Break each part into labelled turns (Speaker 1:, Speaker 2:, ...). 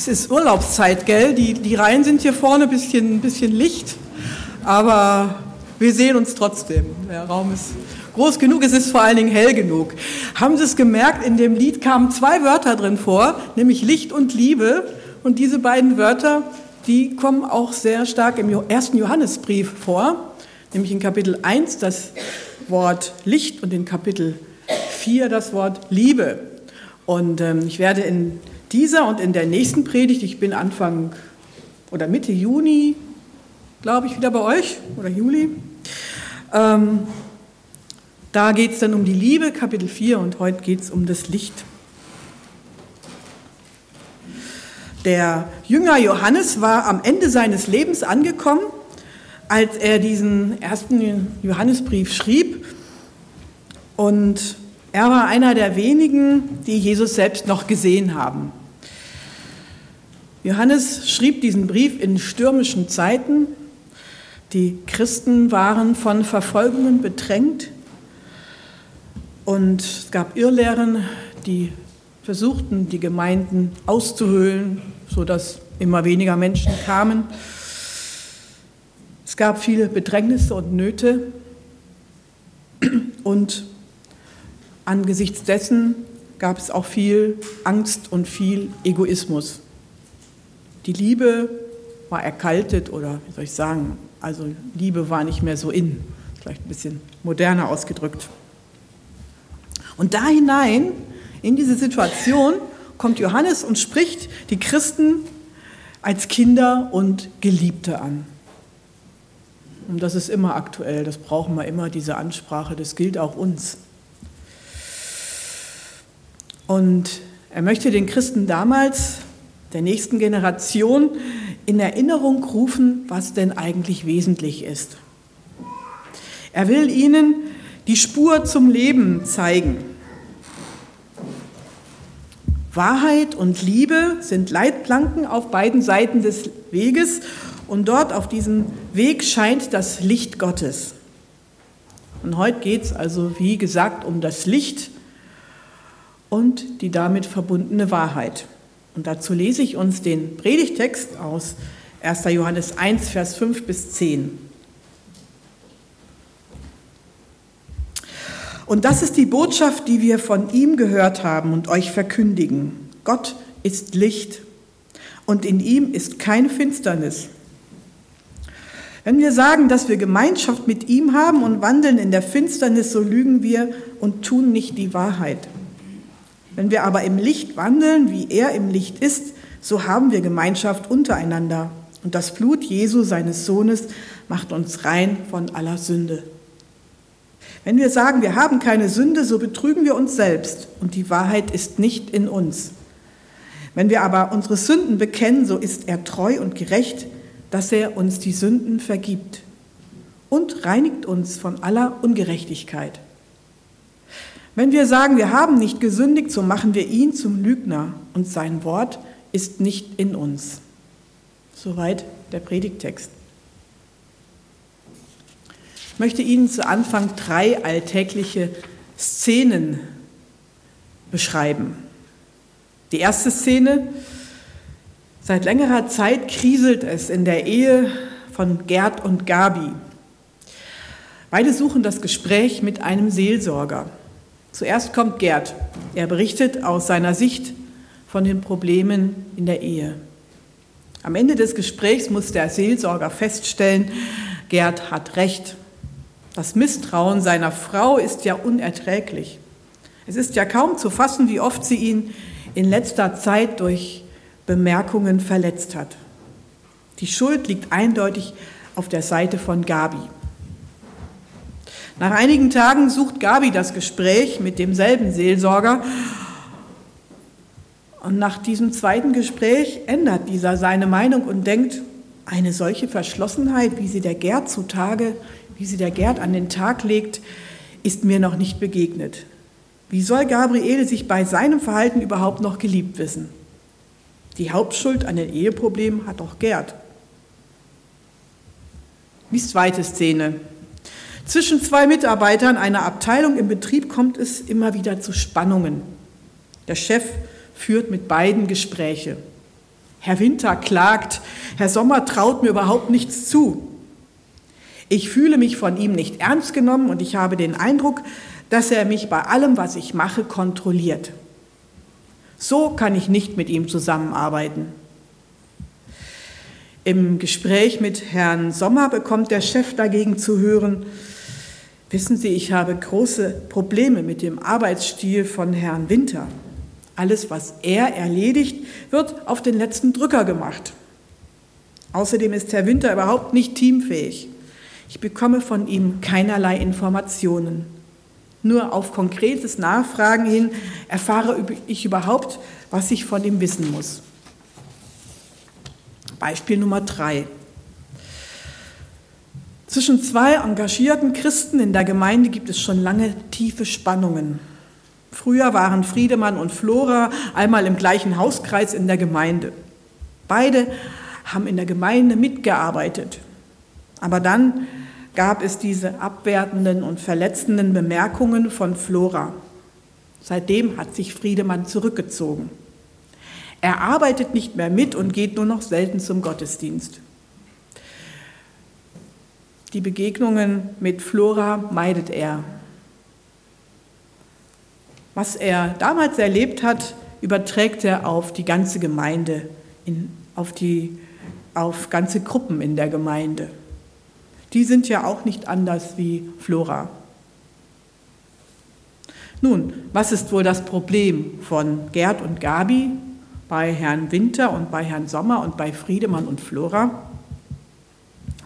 Speaker 1: Es ist Urlaubszeit, gell? Die, die Reihen sind hier vorne ein bisschen, bisschen Licht, aber wir sehen uns trotzdem. Der Raum ist groß genug, es ist vor allen Dingen hell genug. Haben Sie es gemerkt, in dem Lied kamen zwei Wörter drin vor, nämlich Licht und Liebe. Und diese beiden Wörter, die kommen auch sehr stark im ersten Johannesbrief vor, nämlich in Kapitel 1 das Wort Licht und in Kapitel 4 das Wort Liebe. Und ähm, ich werde in dieser und in der nächsten Predigt, ich bin Anfang oder Mitte Juni, glaube ich, wieder bei euch oder Juli. Ähm, da geht es dann um die Liebe, Kapitel 4, und heute geht es um das Licht. Der Jünger Johannes war am Ende seines Lebens angekommen, als er diesen ersten Johannesbrief schrieb. Und er war einer der wenigen, die Jesus selbst noch gesehen haben. Johannes schrieb diesen Brief in stürmischen Zeiten. Die Christen waren von Verfolgungen bedrängt und es gab Irrlehren, die versuchten, die Gemeinden auszuhöhlen, sodass immer weniger Menschen kamen. Es gab viele Bedrängnisse und Nöte und angesichts dessen gab es auch viel Angst und viel Egoismus. Die Liebe war erkaltet oder wie soll ich sagen, also Liebe war nicht mehr so in, vielleicht ein bisschen moderner ausgedrückt. Und da hinein, in diese Situation, kommt Johannes und spricht die Christen als Kinder und Geliebte an. Und das ist immer aktuell, das brauchen wir immer, diese Ansprache, das gilt auch uns. Und er möchte den Christen damals, der nächsten Generation, in Erinnerung rufen, was denn eigentlich wesentlich ist. Er will ihnen die Spur zum Leben zeigen. Wahrheit und Liebe sind Leitplanken auf beiden Seiten des Weges und dort auf diesem Weg scheint das Licht Gottes. Und heute geht es also, wie gesagt, um das Licht und die damit verbundene Wahrheit. Und dazu lese ich uns den Predigtext aus 1. Johannes 1, Vers 5 bis 10. Und das ist die Botschaft, die wir von ihm gehört haben und euch verkündigen. Gott ist Licht und in ihm ist keine Finsternis. Wenn wir sagen, dass wir Gemeinschaft mit ihm haben und wandeln in der Finsternis, so lügen wir und tun nicht die Wahrheit. Wenn wir aber im Licht wandeln, wie er im Licht ist, so haben wir Gemeinschaft untereinander. Und das Blut Jesu, seines Sohnes, macht uns rein von aller Sünde. Wenn wir sagen, wir haben keine Sünde, so betrügen wir uns selbst und die Wahrheit ist nicht in uns. Wenn wir aber unsere Sünden bekennen, so ist er treu und gerecht, dass er uns die Sünden vergibt und reinigt uns von aller Ungerechtigkeit. Wenn wir sagen, wir haben nicht gesündigt, so machen wir ihn zum Lügner und sein Wort ist nicht in uns. Soweit der Predigtext. Ich möchte Ihnen zu Anfang drei alltägliche Szenen beschreiben. Die erste Szene, seit längerer Zeit kriselt es in der Ehe von Gerd und Gabi. Beide suchen das Gespräch mit einem Seelsorger. Zuerst kommt Gerd. Er berichtet aus seiner Sicht von den Problemen in der Ehe. Am Ende des Gesprächs muss der Seelsorger feststellen, Gerd hat recht. Das Misstrauen seiner Frau ist ja unerträglich. Es ist ja kaum zu fassen, wie oft sie ihn in letzter Zeit durch Bemerkungen verletzt hat. Die Schuld liegt eindeutig auf der Seite von Gabi. Nach einigen Tagen sucht Gabi das Gespräch mit demselben Seelsorger. Und nach diesem zweiten Gespräch ändert dieser seine Meinung und denkt, eine solche Verschlossenheit, wie sie der Gerd zutage wie sie der Gerd an den Tag legt, ist mir noch nicht begegnet. Wie soll Gabriele sich bei seinem Verhalten überhaupt noch geliebt wissen? Die Hauptschuld an den Eheproblemen hat doch Gerd. Die zweite Szene. Zwischen zwei Mitarbeitern einer Abteilung im Betrieb kommt es immer wieder zu Spannungen. Der Chef führt mit beiden Gespräche. Herr Winter klagt, Herr Sommer traut mir überhaupt nichts zu. Ich fühle mich von ihm nicht ernst genommen und ich habe den Eindruck, dass er mich bei allem, was ich mache, kontrolliert. So kann ich nicht mit ihm zusammenarbeiten. Im Gespräch mit Herrn Sommer bekommt der Chef dagegen zu hören, wissen Sie, ich habe große Probleme mit dem Arbeitsstil von Herrn Winter. Alles, was er erledigt, wird auf den letzten Drücker gemacht. Außerdem ist Herr Winter überhaupt nicht teamfähig. Ich bekomme von ihm keinerlei Informationen. Nur auf konkretes Nachfragen hin erfahre ich überhaupt, was ich von ihm wissen muss. Beispiel Nummer drei. Zwischen zwei engagierten Christen in der Gemeinde gibt es schon lange tiefe Spannungen. Früher waren Friedemann und Flora einmal im gleichen Hauskreis in der Gemeinde. Beide haben in der Gemeinde mitgearbeitet. Aber dann gab es diese abwertenden und verletzenden Bemerkungen von Flora. Seitdem hat sich Friedemann zurückgezogen. Er arbeitet nicht mehr mit und geht nur noch selten zum Gottesdienst. Die Begegnungen mit Flora meidet er. Was er damals erlebt hat, überträgt er auf die ganze Gemeinde, in, auf, die, auf ganze Gruppen in der Gemeinde. Die sind ja auch nicht anders wie Flora. Nun, was ist wohl das Problem von Gerd und Gabi bei Herrn Winter und bei Herrn Sommer und bei Friedemann und Flora?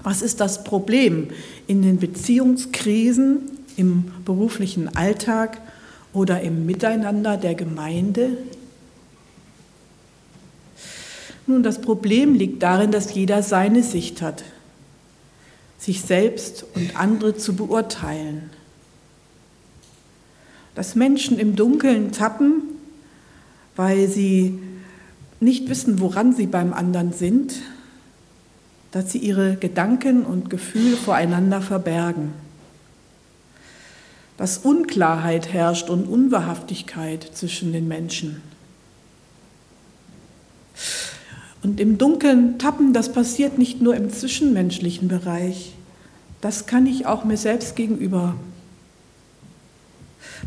Speaker 1: Was ist das Problem in den Beziehungskrisen, im beruflichen Alltag oder im Miteinander der Gemeinde? Nun, das Problem liegt darin, dass jeder seine Sicht hat sich selbst und andere zu beurteilen. Dass Menschen im Dunkeln tappen, weil sie nicht wissen, woran sie beim anderen sind, dass sie ihre Gedanken und Gefühle voreinander verbergen. Dass Unklarheit herrscht und Unwahrhaftigkeit zwischen den Menschen. Und im Dunkeln tappen, das passiert nicht nur im zwischenmenschlichen Bereich, das kann ich auch mir selbst gegenüber.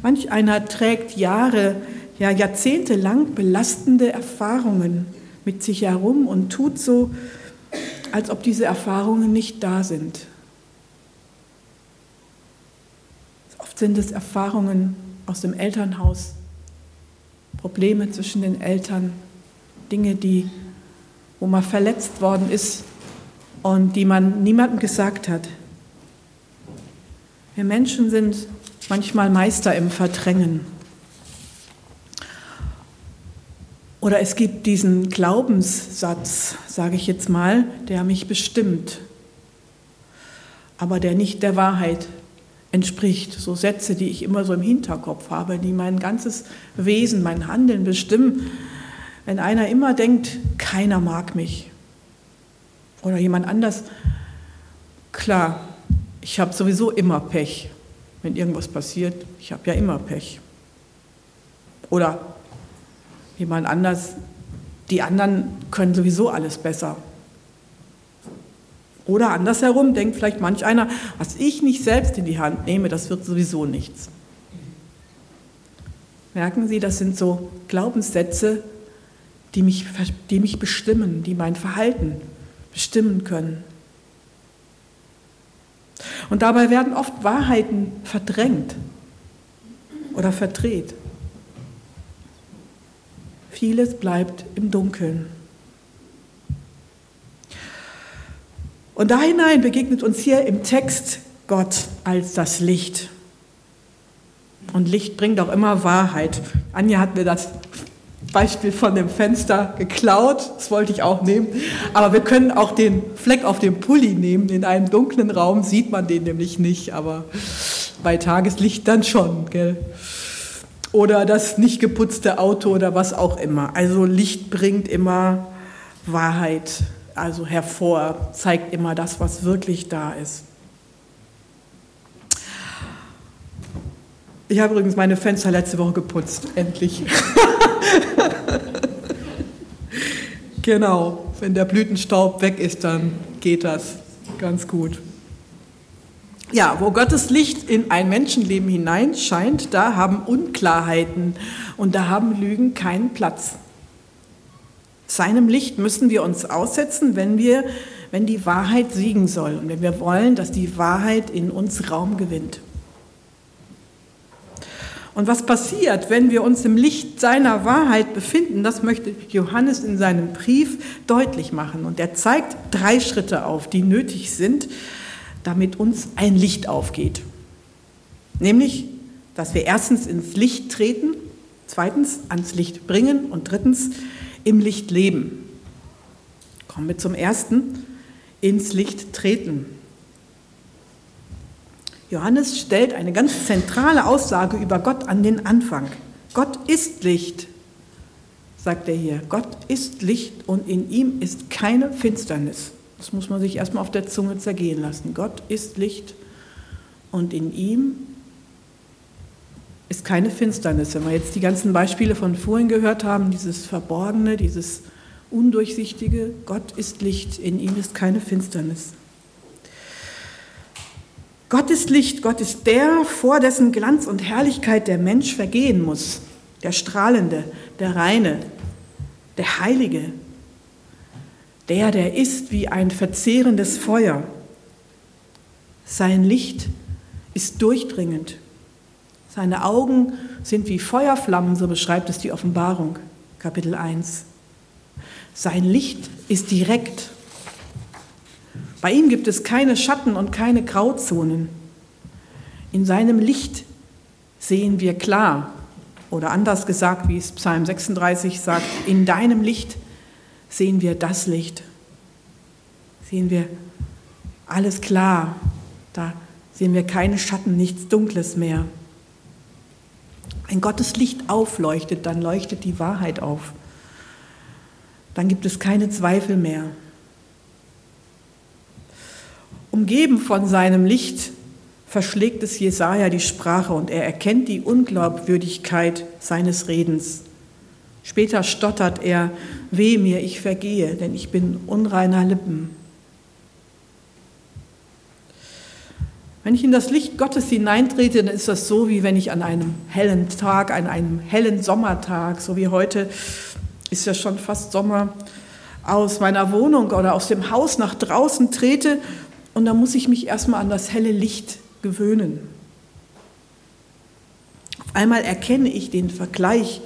Speaker 1: Manch einer trägt Jahre, ja Jahrzehnte lang belastende Erfahrungen mit sich herum und tut so, als ob diese Erfahrungen nicht da sind. Oft sind es Erfahrungen aus dem Elternhaus, Probleme zwischen den Eltern, Dinge, die wo man verletzt worden ist und die man niemandem gesagt hat. Wir Menschen sind manchmal Meister im Verdrängen. Oder es gibt diesen Glaubenssatz, sage ich jetzt mal, der mich bestimmt, aber der nicht der Wahrheit entspricht. So Sätze, die ich immer so im Hinterkopf habe, die mein ganzes Wesen, mein Handeln bestimmen. Wenn einer immer denkt, keiner mag mich oder jemand anders, klar, ich habe sowieso immer Pech. Wenn irgendwas passiert, ich habe ja immer Pech. Oder jemand anders, die anderen können sowieso alles besser. Oder andersherum denkt vielleicht manch einer, was ich nicht selbst in die Hand nehme, das wird sowieso nichts. Merken Sie, das sind so Glaubenssätze, die mich, die mich bestimmen, die mein Verhalten bestimmen können. Und dabei werden oft Wahrheiten verdrängt oder verdreht. Vieles bleibt im Dunkeln. Und da hinein begegnet uns hier im Text Gott als das Licht. Und Licht bringt auch immer Wahrheit. Anja hat mir das Beispiel von dem Fenster geklaut. Das wollte ich auch nehmen. Aber wir können auch den Fleck auf dem Pulli nehmen. In einem dunklen Raum sieht man den nämlich nicht, aber bei Tageslicht dann schon. Gell? Oder das nicht geputzte Auto oder was auch immer. Also Licht bringt immer Wahrheit also hervor, zeigt immer das, was wirklich da ist. Ich habe übrigens meine Fenster letzte Woche geputzt, endlich. Genau, wenn der Blütenstaub weg ist, dann geht das ganz gut. Ja, wo Gottes Licht in ein Menschenleben hineinscheint, da haben Unklarheiten und da haben Lügen keinen Platz. Seinem Licht müssen wir uns aussetzen, wenn wir, wenn die Wahrheit siegen soll und wenn wir wollen, dass die Wahrheit in uns Raum gewinnt. Und was passiert, wenn wir uns im Licht seiner Wahrheit befinden, das möchte Johannes in seinem Brief deutlich machen. Und er zeigt drei Schritte auf, die nötig sind, damit uns ein Licht aufgeht. Nämlich, dass wir erstens ins Licht treten, zweitens ans Licht bringen und drittens im Licht leben. Kommen wir zum ersten, ins Licht treten. Johannes stellt eine ganz zentrale Aussage über Gott an den Anfang. Gott ist Licht, sagt er hier. Gott ist Licht und in ihm ist keine Finsternis. Das muss man sich erstmal auf der Zunge zergehen lassen. Gott ist Licht und in ihm ist keine Finsternis. Wenn wir jetzt die ganzen Beispiele von vorhin gehört haben, dieses Verborgene, dieses Undurchsichtige, Gott ist Licht, in ihm ist keine Finsternis. Gott ist Licht, Gott ist der, vor dessen Glanz und Herrlichkeit der Mensch vergehen muss, der Strahlende, der Reine, der Heilige, der, der ist wie ein verzehrendes Feuer. Sein Licht ist durchdringend. Seine Augen sind wie Feuerflammen, so beschreibt es die Offenbarung, Kapitel 1. Sein Licht ist direkt bei ihm gibt es keine Schatten und keine Grauzonen. In seinem Licht sehen wir klar. Oder anders gesagt, wie es Psalm 36 sagt, in deinem Licht sehen wir das Licht. Sehen wir alles klar. Da sehen wir keine Schatten, nichts Dunkles mehr. Wenn Gottes Licht aufleuchtet, dann leuchtet die Wahrheit auf. Dann gibt es keine Zweifel mehr. Umgeben von seinem Licht verschlägt es Jesaja die Sprache und er erkennt die Unglaubwürdigkeit seines Redens. Später stottert er: Weh mir, ich vergehe, denn ich bin unreiner Lippen. Wenn ich in das Licht Gottes hineintrete, dann ist das so, wie wenn ich an einem hellen Tag, an einem hellen Sommertag, so wie heute ist ja schon fast Sommer, aus meiner Wohnung oder aus dem Haus nach draußen trete und da muss ich mich erstmal an das helle Licht gewöhnen. Auf einmal erkenne ich den Vergleich,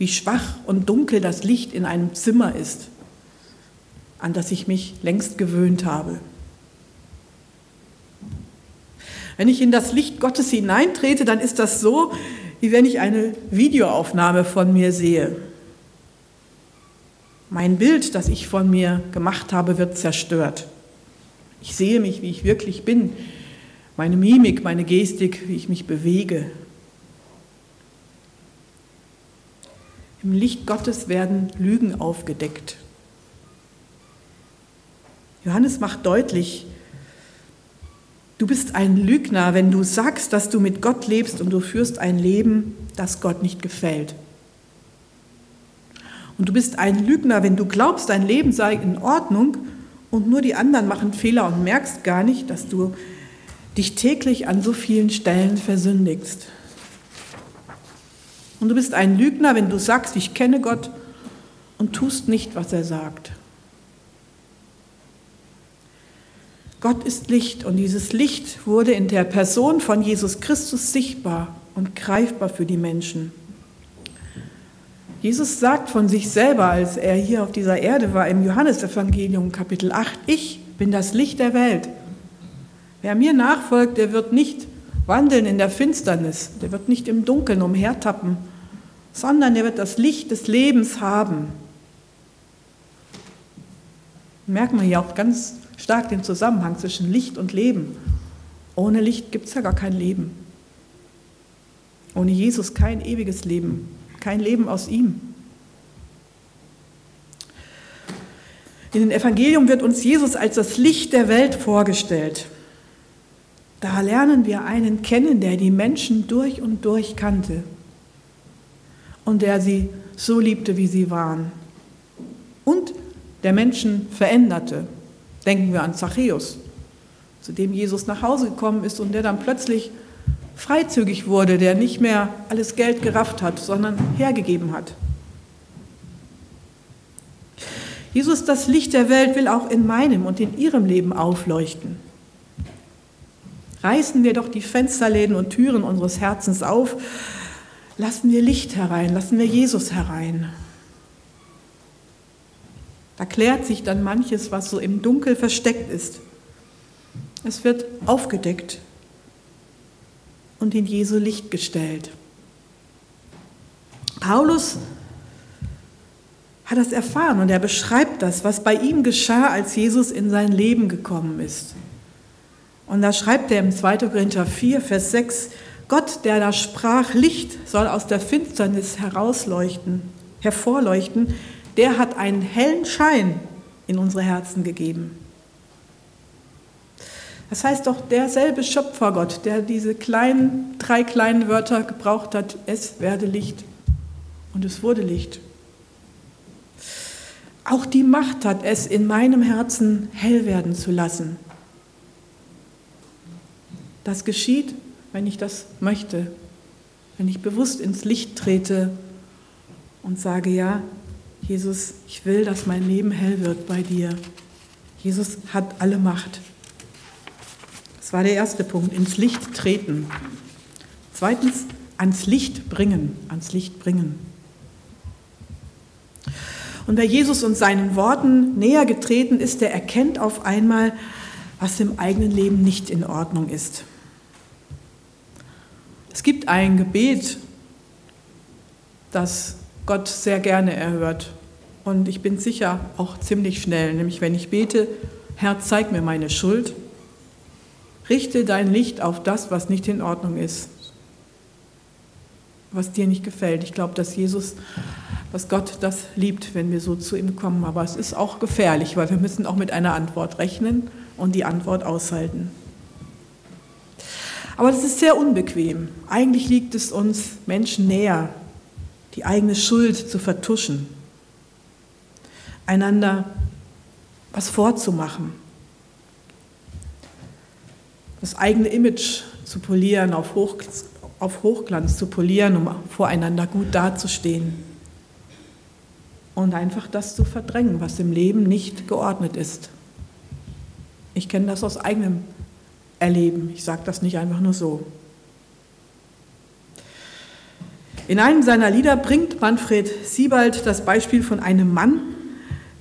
Speaker 1: wie schwach und dunkel das Licht in einem Zimmer ist, an das ich mich längst gewöhnt habe. Wenn ich in das Licht Gottes hineintrete, dann ist das so, wie wenn ich eine Videoaufnahme von mir sehe. Mein Bild, das ich von mir gemacht habe, wird zerstört. Ich sehe mich, wie ich wirklich bin, meine Mimik, meine Gestik, wie ich mich bewege. Im Licht Gottes werden Lügen aufgedeckt. Johannes macht deutlich, du bist ein Lügner, wenn du sagst, dass du mit Gott lebst und du führst ein Leben, das Gott nicht gefällt. Und du bist ein Lügner, wenn du glaubst, dein Leben sei in Ordnung und nur die anderen machen Fehler und merkst gar nicht, dass du dich täglich an so vielen Stellen versündigst. Und du bist ein Lügner, wenn du sagst, ich kenne Gott und tust nicht, was er sagt. Gott ist Licht und dieses Licht wurde in der Person von Jesus Christus sichtbar und greifbar für die Menschen. Jesus sagt von sich selber, als er hier auf dieser Erde war, im Johannesevangelium Kapitel 8, ich bin das Licht der Welt. Wer mir nachfolgt, der wird nicht wandeln in der Finsternis, der wird nicht im Dunkeln umhertappen, sondern der wird das Licht des Lebens haben. Merken wir hier auch ganz stark den Zusammenhang zwischen Licht und Leben. Ohne Licht gibt es ja gar kein Leben. Ohne Jesus kein ewiges Leben kein Leben aus ihm. In dem Evangelium wird uns Jesus als das Licht der Welt vorgestellt. Da lernen wir einen kennen, der die Menschen durch und durch kannte und der sie so liebte, wie sie waren. Und der Menschen veränderte. Denken wir an Zachäus, zu dem Jesus nach Hause gekommen ist und der dann plötzlich freizügig wurde, der nicht mehr alles Geld gerafft hat, sondern hergegeben hat. Jesus, das Licht der Welt, will auch in meinem und in Ihrem Leben aufleuchten. Reißen wir doch die Fensterläden und Türen unseres Herzens auf, lassen wir Licht herein, lassen wir Jesus herein. Da klärt sich dann manches, was so im Dunkel versteckt ist. Es wird aufgedeckt und in Jesu Licht gestellt. Paulus hat das erfahren und er beschreibt das, was bei ihm geschah, als Jesus in sein Leben gekommen ist. Und da schreibt er im 2. Korinther 4, Vers 6, Gott, der da sprach, Licht soll aus der Finsternis herausleuchten, hervorleuchten, der hat einen hellen Schein in unsere Herzen gegeben. Das heißt doch, derselbe Schöpfergott, der diese kleinen, drei kleinen Wörter gebraucht hat, es werde Licht. Und es wurde Licht. Auch die Macht hat es, in meinem Herzen hell werden zu lassen. Das geschieht, wenn ich das möchte, wenn ich bewusst ins Licht trete und sage, ja, Jesus, ich will, dass mein Leben hell wird bei dir. Jesus hat alle Macht. Das war der erste Punkt, ins Licht treten. Zweitens, ans Licht bringen, ans Licht bringen. Und wer Jesus und seinen Worten näher getreten ist, der erkennt auf einmal, was im eigenen Leben nicht in Ordnung ist. Es gibt ein Gebet, das Gott sehr gerne erhört. Und ich bin sicher auch ziemlich schnell, nämlich wenn ich bete, Herr, zeig mir meine Schuld, richte dein Licht auf das, was nicht in Ordnung ist, was dir nicht gefällt. Ich glaube, dass Jesus, dass Gott das liebt, wenn wir so zu ihm kommen. Aber es ist auch gefährlich, weil wir müssen auch mit einer Antwort rechnen und die Antwort aushalten. Aber das ist sehr unbequem. Eigentlich liegt es uns Menschen näher, die eigene Schuld zu vertuschen einander was vorzumachen, das eigene Image zu polieren, auf, Hoch, auf Hochglanz zu polieren, um voreinander gut dazustehen. Und einfach das zu verdrängen, was im Leben nicht geordnet ist. Ich kenne das aus eigenem Erleben. Ich sage das nicht einfach nur so. In einem seiner Lieder bringt Manfred Siebald das Beispiel von einem Mann,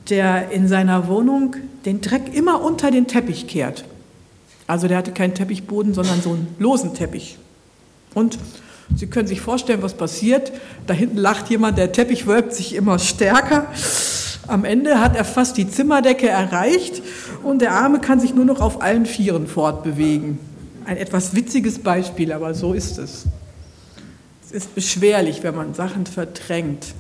Speaker 1: der in seiner Wohnung den Dreck immer unter den Teppich kehrt. Also der hatte keinen Teppichboden, sondern so einen losen Teppich. Und Sie können sich vorstellen, was passiert. Da hinten lacht jemand, der Teppich wölbt sich immer stärker. Am Ende hat er fast die Zimmerdecke erreicht und der Arme kann sich nur noch auf allen Vieren fortbewegen. Ein etwas witziges Beispiel, aber so ist es. Es ist beschwerlich, wenn man Sachen verdrängt.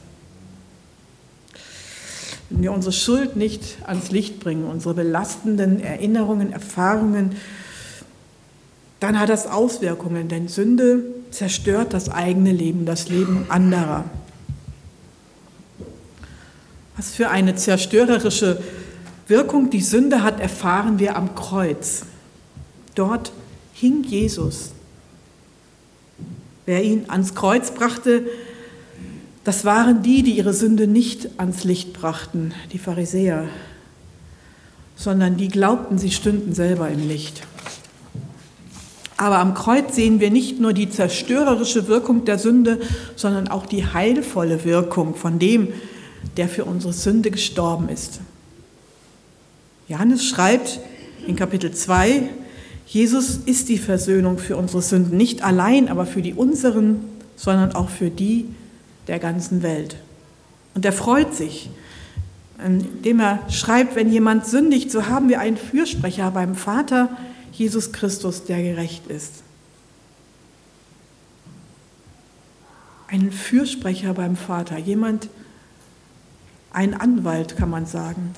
Speaker 1: Wenn wir unsere Schuld nicht ans Licht bringen, unsere belastenden Erinnerungen, Erfahrungen, dann hat das Auswirkungen, denn Sünde zerstört das eigene Leben, das Leben anderer. Was für eine zerstörerische Wirkung die Sünde hat, erfahren wir am Kreuz. Dort hing Jesus. Wer ihn ans Kreuz brachte, das waren die, die ihre Sünde nicht ans Licht brachten, die Pharisäer, sondern die glaubten, sie stünden selber im Licht. Aber am Kreuz sehen wir nicht nur die zerstörerische Wirkung der Sünde, sondern auch die heilvolle Wirkung von dem, der für unsere Sünde gestorben ist. Johannes schreibt in Kapitel 2, Jesus ist die Versöhnung für unsere Sünden, nicht allein, aber für die unseren, sondern auch für die, der ganzen Welt. Und er freut sich, indem er schreibt, wenn jemand sündigt, so haben wir einen Fürsprecher beim Vater, Jesus Christus, der gerecht ist. Einen Fürsprecher beim Vater, jemand, ein Anwalt kann man sagen.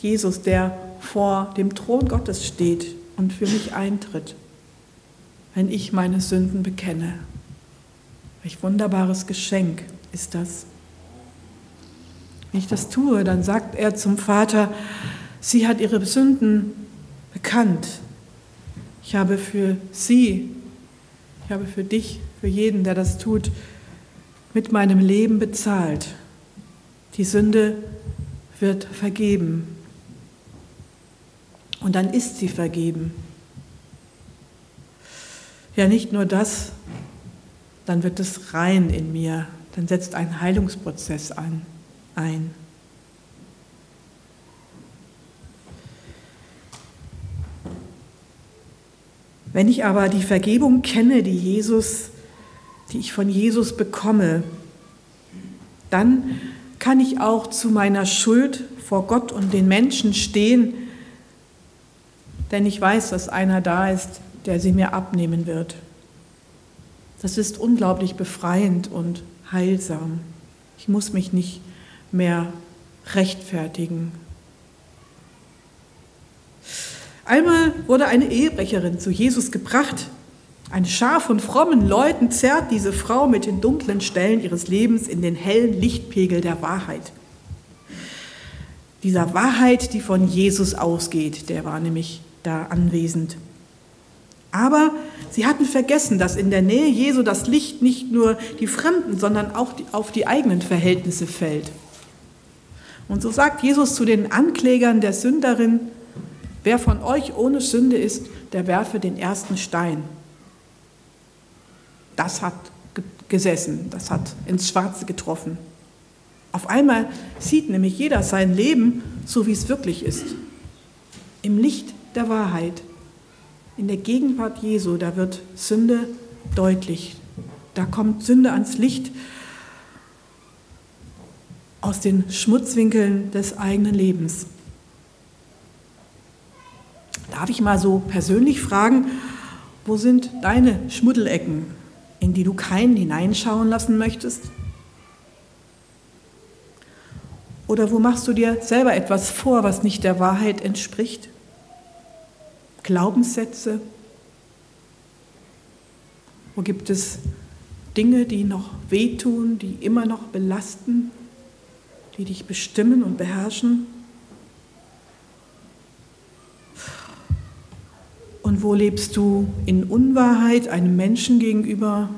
Speaker 1: Jesus, der vor dem Thron Gottes steht und für mich eintritt, wenn ich meine Sünden bekenne. Welch wunderbares Geschenk ist das. Wenn ich das tue, dann sagt er zum Vater, sie hat ihre Sünden bekannt. Ich habe für sie, ich habe für dich, für jeden, der das tut, mit meinem Leben bezahlt. Die Sünde wird vergeben. Und dann ist sie vergeben. Ja, nicht nur das, dann wird es rein in mir, dann setzt ein Heilungsprozess an, ein. Wenn ich aber die Vergebung kenne, die Jesus, die ich von Jesus bekomme, dann kann ich auch zu meiner Schuld vor Gott und den Menschen stehen, denn ich weiß, dass einer da ist, der sie mir abnehmen wird. Das ist unglaublich befreiend und heilsam. Ich muss mich nicht mehr rechtfertigen. Einmal wurde eine Ehebrecherin zu Jesus gebracht. Eine Schar von frommen Leuten zerrt diese Frau mit den dunklen Stellen ihres Lebens in den hellen Lichtpegel der Wahrheit. Dieser Wahrheit, die von Jesus ausgeht, der war nämlich da anwesend. Aber sie hatten vergessen, dass in der Nähe Jesu das Licht nicht nur die Fremden, sondern auch auf die eigenen Verhältnisse fällt. Und so sagt Jesus zu den Anklägern der Sünderin, wer von euch ohne Sünde ist, der werfe den ersten Stein. Das hat gesessen, das hat ins Schwarze getroffen. Auf einmal sieht nämlich jeder sein Leben so, wie es wirklich ist. Im Licht der Wahrheit. In der Gegenwart Jesu, da wird Sünde deutlich. Da kommt Sünde ans Licht aus den Schmutzwinkeln des eigenen Lebens. Darf ich mal so persönlich fragen, wo sind deine Schmuddelecken, in die du keinen hineinschauen lassen möchtest? Oder wo machst du dir selber etwas vor, was nicht der Wahrheit entspricht? Glaubenssätze? Wo gibt es Dinge, die noch wehtun, die immer noch belasten, die dich bestimmen und beherrschen? Und wo lebst du in Unwahrheit einem Menschen gegenüber?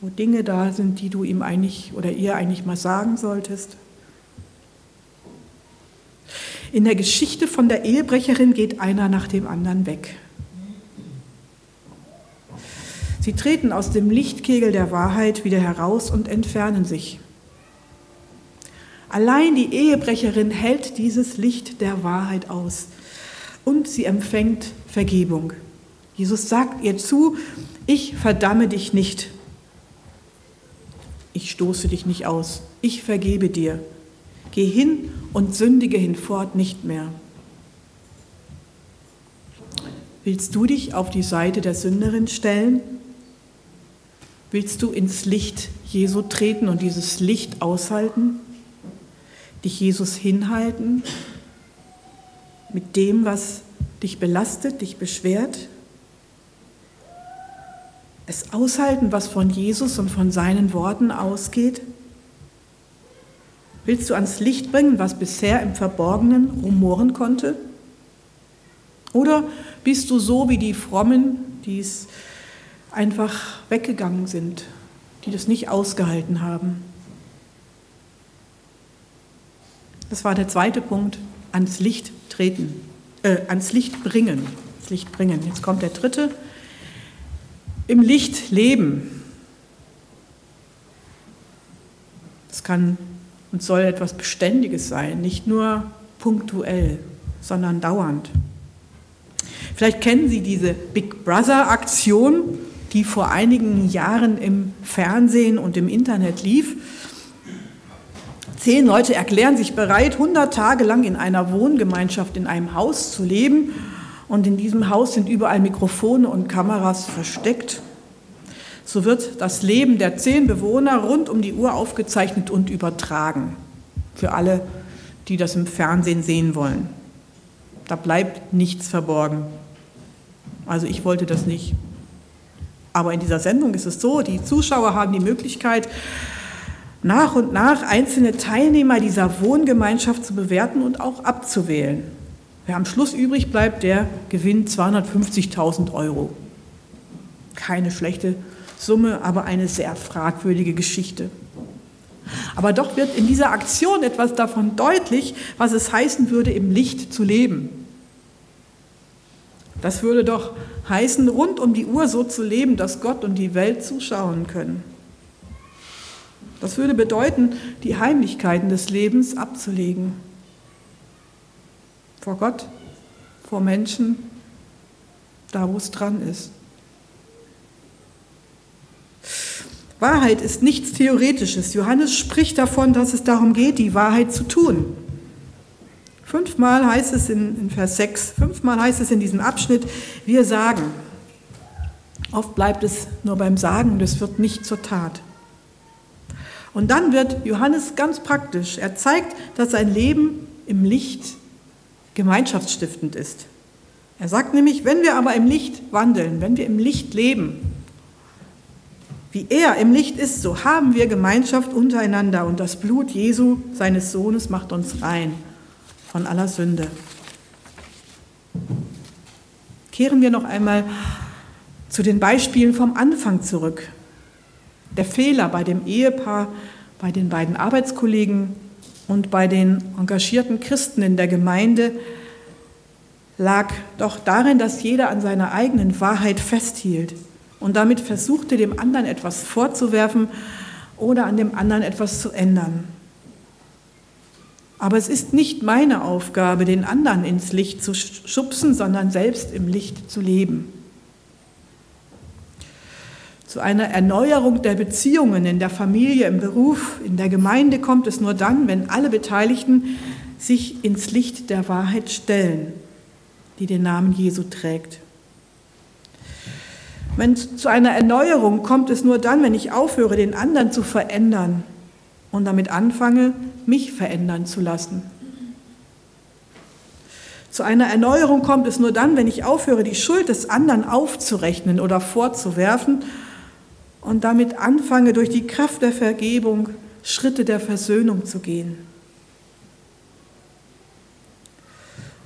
Speaker 1: Wo Dinge da sind, die du ihm eigentlich oder ihr eigentlich mal sagen solltest? In der Geschichte von der Ehebrecherin geht einer nach dem anderen weg. Sie treten aus dem Lichtkegel der Wahrheit wieder heraus und entfernen sich. Allein die Ehebrecherin hält dieses Licht der Wahrheit aus und sie empfängt Vergebung. Jesus sagt ihr zu, ich verdamme dich nicht. Ich stoße dich nicht aus. Ich vergebe dir. Geh hin und sündige hinfort nicht mehr. Willst du dich auf die Seite der Sünderin stellen? Willst du ins Licht Jesu treten und dieses Licht aushalten? Dich Jesus hinhalten mit dem, was dich belastet, dich beschwert? Es aushalten, was von Jesus und von seinen Worten ausgeht? Willst du ans Licht bringen, was bisher im Verborgenen rumoren konnte? Oder bist du so wie die Frommen, die es einfach weggegangen sind, die das nicht ausgehalten haben? Das war der zweite Punkt, ans Licht treten, äh, ans Licht bringen, ans Licht bringen. Jetzt kommt der dritte, im Licht leben. Das kann und soll etwas Beständiges sein, nicht nur punktuell, sondern dauernd. Vielleicht kennen Sie diese Big Brother-Aktion, die vor einigen Jahren im Fernsehen und im Internet lief. Zehn Leute erklären sich bereit, 100 Tage lang in einer Wohngemeinschaft in einem Haus zu leben. Und in diesem Haus sind überall Mikrofone und Kameras versteckt. So wird das Leben der zehn Bewohner rund um die Uhr aufgezeichnet und übertragen. Für alle, die das im Fernsehen sehen wollen. Da bleibt nichts verborgen. Also ich wollte das nicht. Aber in dieser Sendung ist es so, die Zuschauer haben die Möglichkeit, nach und nach einzelne Teilnehmer dieser Wohngemeinschaft zu bewerten und auch abzuwählen. Wer am Schluss übrig bleibt, der gewinnt 250.000 Euro. Keine schlechte Summe, aber eine sehr fragwürdige Geschichte. Aber doch wird in dieser Aktion etwas davon deutlich, was es heißen würde, im Licht zu leben. Das würde doch heißen, rund um die Uhr so zu leben, dass Gott und die Welt zuschauen können. Das würde bedeuten, die Heimlichkeiten des Lebens abzulegen. Vor Gott, vor Menschen, da wo es dran ist. Wahrheit ist nichts Theoretisches. Johannes spricht davon, dass es darum geht, die Wahrheit zu tun. Fünfmal heißt es in, in, Vers 6, fünfmal heißt es in diesem Abschnitt, wir sagen. Oft bleibt es nur beim Sagen und es wird nicht zur Tat. Und dann wird Johannes ganz praktisch. Er zeigt, dass sein Leben im Licht gemeinschaftsstiftend ist. Er sagt nämlich, wenn wir aber im Licht wandeln, wenn wir im Licht leben, wie er im Licht ist, so haben wir Gemeinschaft untereinander und das Blut Jesu, seines Sohnes, macht uns rein von aller Sünde. Kehren wir noch einmal zu den Beispielen vom Anfang zurück. Der Fehler bei dem Ehepaar, bei den beiden Arbeitskollegen und bei den engagierten Christen in der Gemeinde lag doch darin, dass jeder an seiner eigenen Wahrheit festhielt und damit versuchte, dem anderen etwas vorzuwerfen oder an dem anderen etwas zu ändern. Aber es ist nicht meine Aufgabe, den anderen ins Licht zu schubsen, sondern selbst im Licht zu leben. Zu einer Erneuerung der Beziehungen in der Familie, im Beruf, in der Gemeinde kommt es nur dann, wenn alle Beteiligten sich ins Licht der Wahrheit stellen, die den Namen Jesu trägt. Wenn zu einer Erneuerung kommt es nur dann, wenn ich aufhöre, den anderen zu verändern und damit anfange, mich verändern zu lassen. Zu einer Erneuerung kommt es nur dann, wenn ich aufhöre, die Schuld des anderen aufzurechnen oder vorzuwerfen und damit anfange, durch die Kraft der Vergebung Schritte der Versöhnung zu gehen.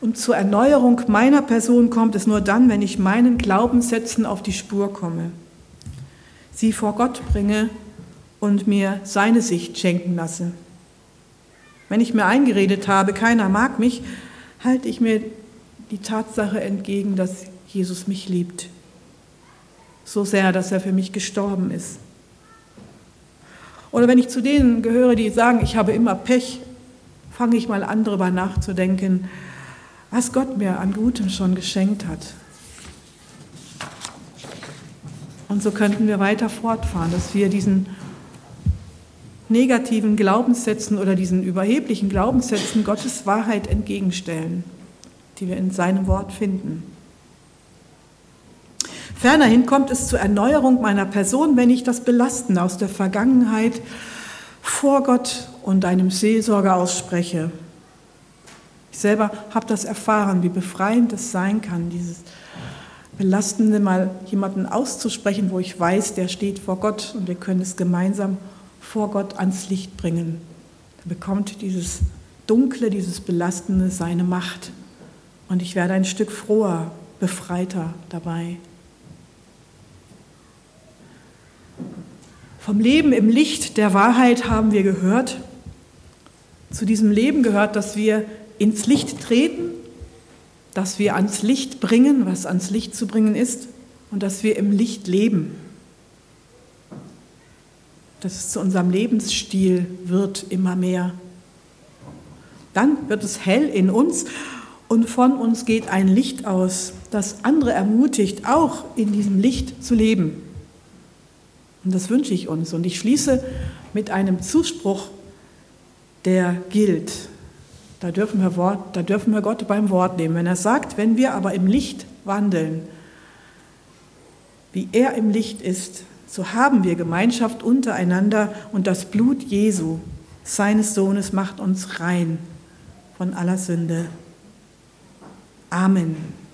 Speaker 1: Und zur Erneuerung meiner Person kommt es nur dann, wenn ich meinen Glaubenssätzen auf die Spur komme, sie vor Gott bringe und mir seine Sicht schenken lasse. Wenn ich mir eingeredet habe, keiner mag mich, halte ich mir die Tatsache entgegen, dass Jesus mich liebt. So sehr, dass er für mich gestorben ist. Oder wenn ich zu denen gehöre, die sagen, ich habe immer Pech, fange ich mal an, darüber nachzudenken, was Gott mir an Gutem schon geschenkt hat. Und so könnten wir weiter fortfahren, dass wir diesen negativen Glaubenssätzen oder diesen überheblichen Glaubenssätzen Gottes Wahrheit entgegenstellen, die wir in seinem Wort finden. Fernerhin kommt es zur Erneuerung meiner Person, wenn ich das Belasten aus der Vergangenheit vor Gott und einem Seelsorger ausspreche. Ich selber habe das erfahren, wie befreiend es sein kann, dieses Belastende mal jemanden auszusprechen, wo ich weiß, der steht vor Gott und wir können es gemeinsam vor Gott ans Licht bringen. Da bekommt dieses Dunkle, dieses Belastende seine Macht. Und ich werde ein Stück froher, befreiter dabei. Vom Leben im Licht der Wahrheit haben wir gehört. Zu diesem Leben gehört, dass wir ins Licht treten, dass wir ans Licht bringen, was ans Licht zu bringen ist, und dass wir im Licht leben. Dass es zu unserem Lebensstil wird immer mehr. Dann wird es hell in uns und von uns geht ein Licht aus, das andere ermutigt, auch in diesem Licht zu leben. Und das wünsche ich uns. Und ich schließe mit einem Zuspruch, der gilt. Da dürfen, wir Wort, da dürfen wir Gott beim Wort nehmen. Wenn er sagt, wenn wir aber im Licht wandeln, wie er im Licht ist, so haben wir Gemeinschaft untereinander und das Blut Jesu, seines Sohnes, macht uns rein von aller Sünde. Amen.